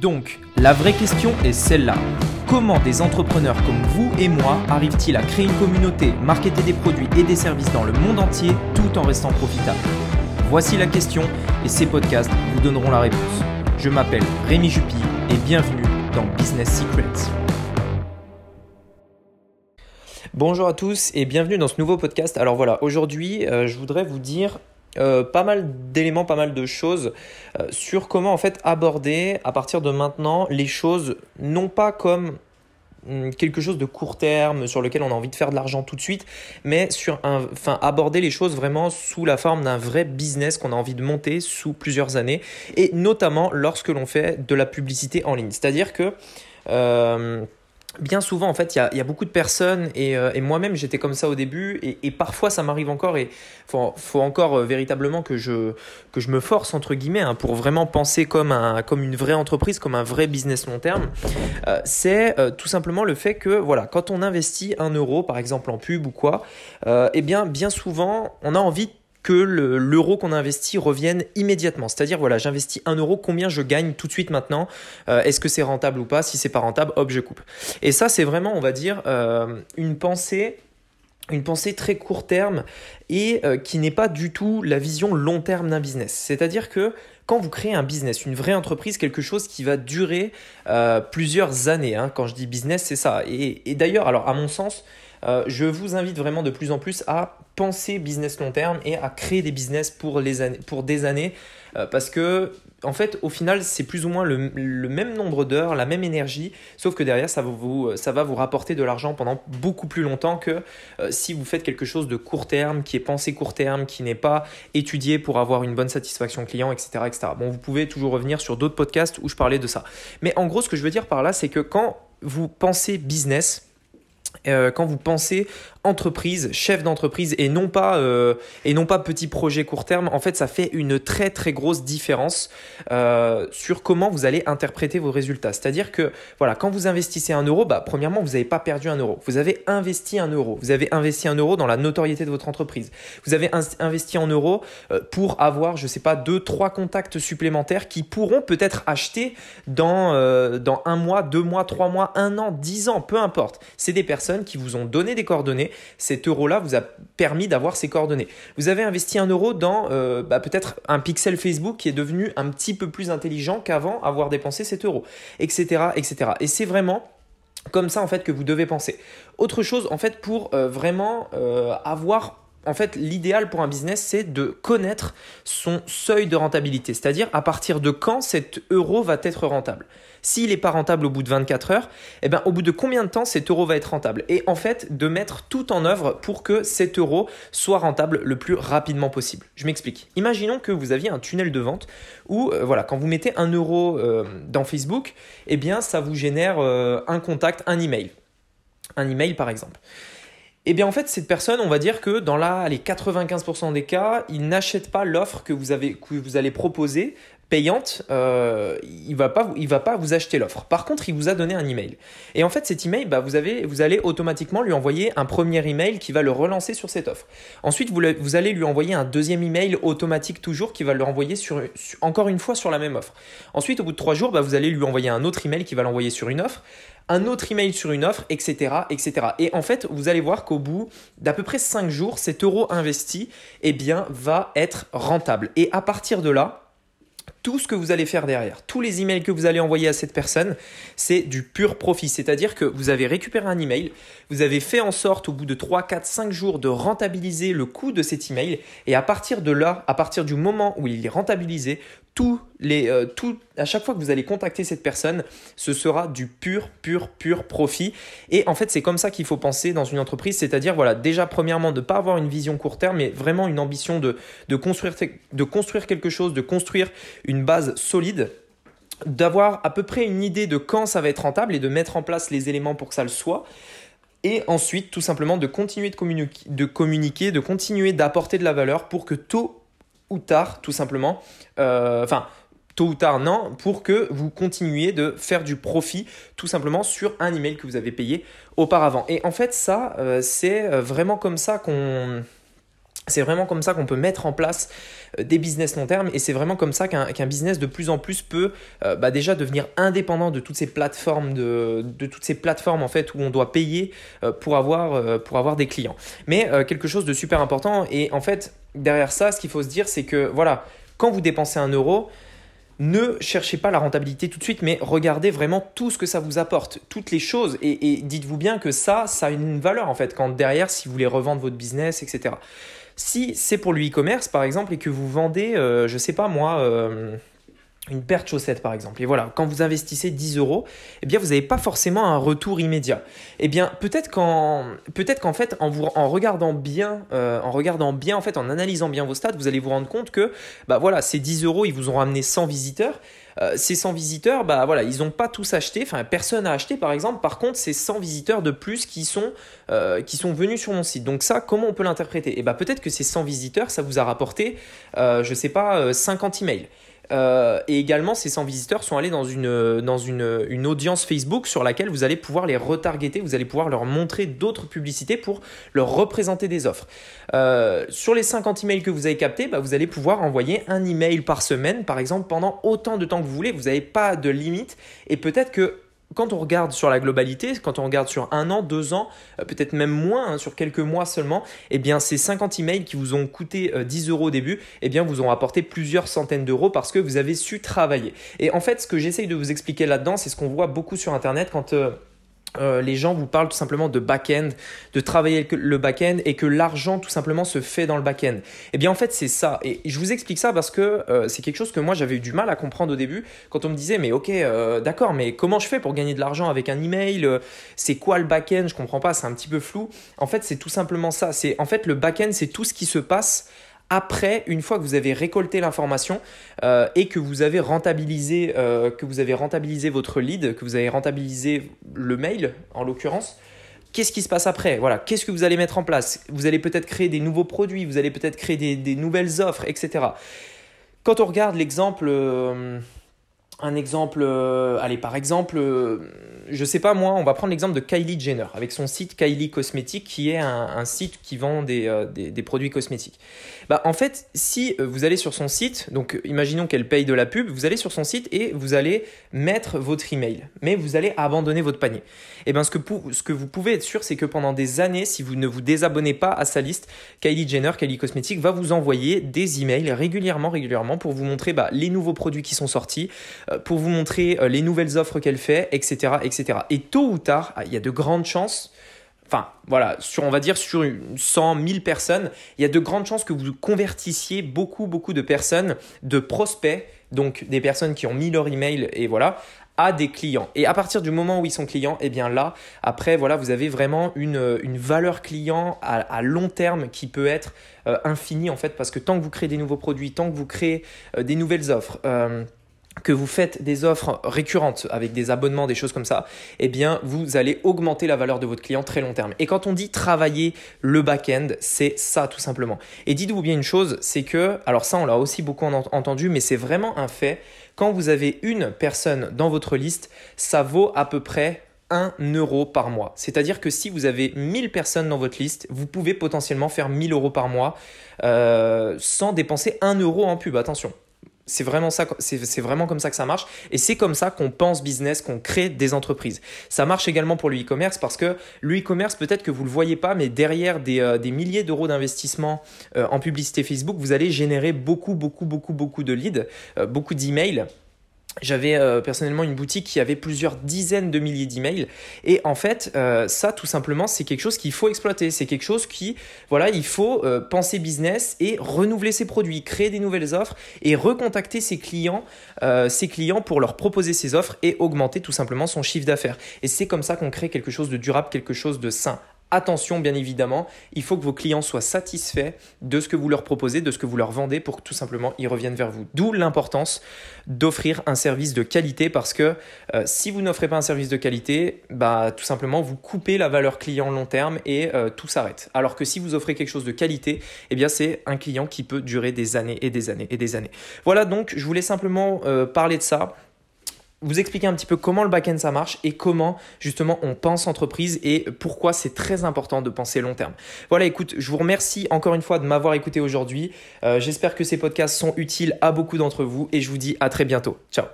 Donc, la vraie question est celle-là. Comment des entrepreneurs comme vous et moi arrivent-ils à créer une communauté, marketer des produits et des services dans le monde entier tout en restant profitables? Voici la question et ces podcasts vous donneront la réponse. Je m'appelle Rémi Jupy et bienvenue dans Business Secrets. Bonjour à tous et bienvenue dans ce nouveau podcast. Alors voilà, aujourd'hui euh, je voudrais vous dire euh, pas mal d'éléments, pas mal de choses euh, sur comment en fait aborder à partir de maintenant les choses non pas comme hum, quelque chose de court terme sur lequel on a envie de faire de l'argent tout de suite, mais sur un, enfin aborder les choses vraiment sous la forme d'un vrai business qu'on a envie de monter sous plusieurs années et notamment lorsque l'on fait de la publicité en ligne. C'est-à-dire que euh, bien souvent, en fait, il y a, beaucoup de personnes, et, euh, moi-même, j'étais comme ça au début, et, parfois, ça m'arrive encore, et il faut, encore euh, véritablement que je, que je me force, entre guillemets, hein, pour vraiment penser comme, un, comme une vraie entreprise, comme un vrai business long terme. Euh, c'est tout simplement le fait que, voilà, quand on investit un euro, par exemple, en pub ou quoi, eh bien, bien souvent, on a envie que l'euro qu'on a investi revienne immédiatement. C'est-à-dire, voilà, j'investis un euro, combien je gagne tout de suite maintenant euh, Est-ce que c'est rentable ou pas? Si c'est pas rentable, hop, je coupe. Et ça, c'est vraiment, on va dire, euh, une pensée une pensée très court terme et euh, qui n'est pas du tout la vision long terme d'un business. C'est-à-dire que quand vous créez un business, une vraie entreprise, quelque chose qui va durer plusieurs années, hein, quand je dis business, c'est ça. Et, et d'ailleurs, alors à mon sens, je vous invite vraiment de plus en plus à penser business long terme et à créer des business pour, les années, pour des années. Euh, parce que, en fait, au final, c'est plus ou moins le, même nombre d'heures, la même énergie, sauf que derrière, ça va vous, ça va vous rapporter de l'argent pendant beaucoup plus longtemps que euh, si vous faites quelque chose de court terme, qui est pensé court terme, qui n'est pas étudié pour avoir une bonne satisfaction client, etc. etc. Bon, vous pouvez toujours revenir sur d'autres podcasts où je parlais de ça. Mais en gros, ce que je veux dire par là, c'est que quand vous pensez business, euh, quand vous pensez entreprise, chef d'entreprise et non pas euh, et non pas petit projet court terme, en fait, ça fait une très très grosse différence euh, sur comment vous allez interpréter vos résultats. C'est-à-dire que voilà, quand vous investissez un euro, bah, premièrement, vous n'avez pas perdu un euro. Vous avez investi un euro. Vous avez investi un euro dans la notoriété de votre entreprise. Vous avez investi en euros pour avoir, je sais pas, deux, trois contacts supplémentaires qui pourront peut-être acheter dans dans un mois, deux mois, trois mois, un an, dix ans, peu importe. C'est des personnes qui vous ont donné des coordonnées. Cet euro-là vous a permis d'avoir ces coordonnées. Vous avez investi un euro dans euh, bah, peut-être un pixel Facebook qui est devenu un petit peu plus intelligent qu'avant avoir dépensé cet euro, etc. etc. Et c'est vraiment comme ça en fait que vous devez penser. Autre chose en fait pour euh, vraiment euh, avoir en fait, l'idéal pour un business, c'est de connaître son seuil de rentabilité, c'est-à-dire à partir de quand cet euro va être rentable? S'il n'est pas rentable au bout de 24 heures, eh bien, au bout de combien de temps cet euro va être rentable? Et en fait, de mettre tout en œuvre pour que cet euro soit rentable le plus rapidement possible. Je m'explique. Imaginons que vous aviez un tunnel de vente où, euh, voilà, quand vous mettez un euro euh, dans Facebook, eh bien, ça vous génère euh, un contact, un email. Un email, par exemple. Eh bien en fait, cette personne, on va dire que dans les 95% des cas, il n'achète pas l'offre que que vous allez proposer payante, euh, il va pas, va pas vous acheter l'offre. Par contre, il vous a donné un email. Et en fait, cet email, bah, vous allez automatiquement lui envoyer un premier email qui va le relancer sur cette offre. Ensuite, vous, allez lui envoyer un deuxième email automatique toujours qui va le renvoyer encore une fois sur la même offre. Ensuite, au bout de trois jours, bah, vous allez lui envoyer un autre email qui va l'envoyer sur une offre un autre email sur une offre, etc., etc. Et en fait, vous allez voir qu'au bout d'à peu près cinq jours, cet euro investi, eh bien, va être rentable. Et à partir de là, tout ce que vous allez faire derrière, tous les emails que vous allez envoyer à cette personne, c'est du pur profit. C'est-à-dire que vous avez récupéré un email, vous avez fait en sorte au bout de 3, 4, 5 jours de rentabiliser le coût de cet email et à partir de là, à partir du moment où il est rentabilisé, tous les, euh, tout, à chaque fois que vous allez contacter cette personne, ce sera du pur, pur, pur profit. Et en fait, c'est comme ça qu'il faut penser dans une entreprise, c'est-à-dire, voilà, déjà, premièrement, de ne pas avoir une vision court terme, mais vraiment une ambition de, de, construire, de construire quelque chose, de construire une base solide d'avoir à peu près une idée de quand ça va être rentable et de mettre en place les éléments pour que ça le soit. Et ensuite, tout simplement, de continuer de, communiquer, de, communiquer, de continuer d'apporter de la valeur pour que tôt ou tard, tout simplement, euh, enfin, tôt ou tard, non, pour que vous continuiez de faire du profit tout simplement sur un email que vous avez payé auparavant. Et en fait, ça, euh, c'est euh, vraiment comme ça qu'on C'est vraiment comme ça qu'on peut mettre en place euh, des business long terme et c'est vraiment comme ça qu'un business de plus en plus peut euh, bah, déjà devenir indépendant de toutes ces plateformes de, toutes ces plateformes en fait où on doit payer euh, pour avoir des clients. Mais quelque chose de super important et en fait derrière ça ce qu'il faut se dire c'est que voilà quand vous dépensez un euro ne cherchez pas la rentabilité tout de suite, mais regardez vraiment tout ce que ça vous apporte, toutes les choses, et, et dites-vous bien que ça, ça a une valeur en fait, quand derrière, si vous voulez revendre votre business, etc. Si c'est pour le e-commerce, par exemple, et que vous vendez, euh, je sais pas moi, euh, une paire de chaussettes par exemple. Et voilà, quand vous investissez 10 euros, eh bien vous n'avez pas forcément un retour immédiat. Eh bien peut-être qu'en fait en vous en regardant bien, euh, en regardant bien en fait en analysant bien vos stats, vous allez vous rendre compte que bah voilà ces 10 euros ils vous ont ramené 100 visiteurs. Euh, ces 100 visiteurs, bah voilà, ils n'ont pas tous acheté, enfin personne n'a acheté par exemple. Par contre, c'est 100 visiteurs de plus qui sont, euh, qui sont venus sur mon site. Donc ça, comment on peut l'interpréter? Et eh bah peut-être que ces 100 visiteurs, ça vous a rapporté, je sais pas, 50 emails. Euh, et également, ces 100 visiteurs sont allés dans, une, audience Facebook sur laquelle vous allez pouvoir les retargeter, vous allez pouvoir leur montrer d'autres publicités pour leur représenter des offres. Euh, sur les 50 emails que vous avez captés, bah, vous allez pouvoir envoyer un email par semaine, par exemple, pendant autant de temps que vous voulez. Vous n'avez pas de limite et peut-être que quand on regarde sur la globalité, quand on regarde sur un an, deux ans, euh, peut-être même moins, hein, sur quelques mois seulement, eh bien ces 50 emails qui vous ont coûté 10 euh, euros au début, eh bien vous ont apporté plusieurs centaines d'euros parce que vous avez su travailler. Et en fait, ce que j'essaye de vous expliquer là-dedans, c'est ce qu'on voit beaucoup sur Internet quand euh, euh, les gens vous parlent tout simplement de back-end, de travailler le back-end et que l'argent tout simplement se fait dans le back-end. Eh bien en fait c'est ça. Et je vous explique ça parce que euh, c'est quelque chose que moi j'avais eu du mal à comprendre au début quand on me disait mais ok euh, d'accord mais comment je fais pour gagner de l'argent avec un email C'est quoi le back-end? Je comprends pas, c'est un petit peu flou. En fait c'est tout simplement ça. C'est en fait le back-end c'est tout ce qui se passe après, une fois que vous avez récolté l'information euh, et que vous avez rentabilisé, euh, que vous avez rentabilisé votre lead, que vous avez rentabilisé le mail en l'occurrence, qu'est-ce qui se passe après? Voilà, qu'est-ce que vous allez mettre en place? Vous allez peut-être créer des nouveaux produits, vous allez peut-être créer des, nouvelles offres, etc. Quand on regarde l'exemple, euh, un exemple, allez par exemple, je sais pas moi, on va prendre l'exemple de Kylie Jenner avec son site Kylie Cosmétique qui est un, site qui vend des, des produits cosmétiques. Bah, en fait, si euh, vous allez sur son site, donc imaginons qu'elle paye de la pub, vous allez sur son site et vous allez mettre votre email, mais vous allez abandonner votre panier. Et eh bien, ce que, ce que vous pouvez être sûr, c'est que pendant des années, si vous ne vous désabonnez pas à sa liste, Kylie Jenner, Kylie Cosmetics va vous envoyer des emails régulièrement, régulièrement pour vous montrer bah, les nouveaux produits qui sont sortis, euh, pour vous montrer euh, les nouvelles offres qu'elle fait, etc. Et tôt ou tard, il y a de grandes chances enfin voilà, sur on va dire sur 100, 1000 personnes, il y a de grandes chances que vous convertissiez beaucoup, beaucoup de personnes, de prospects, donc des personnes qui ont mis leur email et voilà, à des clients. Et à partir du moment où ils sont clients, et eh bien là, après, voilà, vous avez vraiment une, une valeur client à, long terme qui peut être euh, infinie en fait, parce que tant que vous créez des nouveaux produits, tant que vous créez euh, des nouvelles offres, euh, que vous faites des offres récurrentes avec des abonnements, des choses comme ça, eh bien, vous allez augmenter la valeur de votre client très long terme. Et quand on dit travailler le back-end, c'est ça tout simplement. Et dites-vous bien une chose, c'est que, alors ça, on l'a aussi beaucoup entendu, mais c'est vraiment un fait. Quand vous avez une personne dans votre liste, ça vaut à peu près 1 euro par mois. C'est-à-dire que si vous avez 1000 personnes dans votre liste, vous pouvez potentiellement faire 1000 euros par mois euh, sans dépenser 1 euro en pub. Attention, c'est vraiment ça, c'est vraiment comme ça que ça marche. Et c'est comme ça qu'on pense business, qu'on crée des entreprises. Ça marche également pour le e-commerce parce que le e-commerce, peut-être que vous le voyez pas, mais derrière des, euh, milliers d'euros d'investissement euh, en publicité Facebook, vous allez générer beaucoup, beaucoup, beaucoup, beaucoup de leads, euh, beaucoup d'emails j'avais euh, personnellement une boutique qui avait plusieurs dizaines de milliers d'emails. Et en fait euh, ça tout simplement c'est quelque chose qu'il faut exploiter. C'est quelque chose qui voilà il faut euh, penser business et renouveler ses produits créer des nouvelles offres et recontacter ses clients ses clients pour leur proposer ses offres et augmenter tout simplement son chiffre d'affaires. Et c'est comme ça qu'on crée quelque chose de durable quelque chose de sain Attention, bien évidemment, il faut que vos clients soient satisfaits de ce que vous leur proposez, de ce que vous leur vendez pour que tout simplement ils reviennent vers vous. D'où l'importance d'offrir un service de qualité parce que euh, si vous n'offrez pas un service de qualité, bah, tout simplement vous coupez la valeur client long terme et euh, tout s'arrête. Alors que si vous offrez quelque chose de qualité, eh bien c'est un client qui peut durer des années et des années et des années. Voilà donc, je voulais simplement euh, parler de ça vous expliquer un petit peu comment le back-end ça marche et comment justement on pense entreprise et pourquoi c'est très important de penser long terme. Voilà, écoute, je vous remercie encore une fois de m'avoir écouté aujourd'hui. Euh, j'espère que ces podcasts sont utiles à beaucoup d'entre vous et je vous dis à très bientôt. Ciao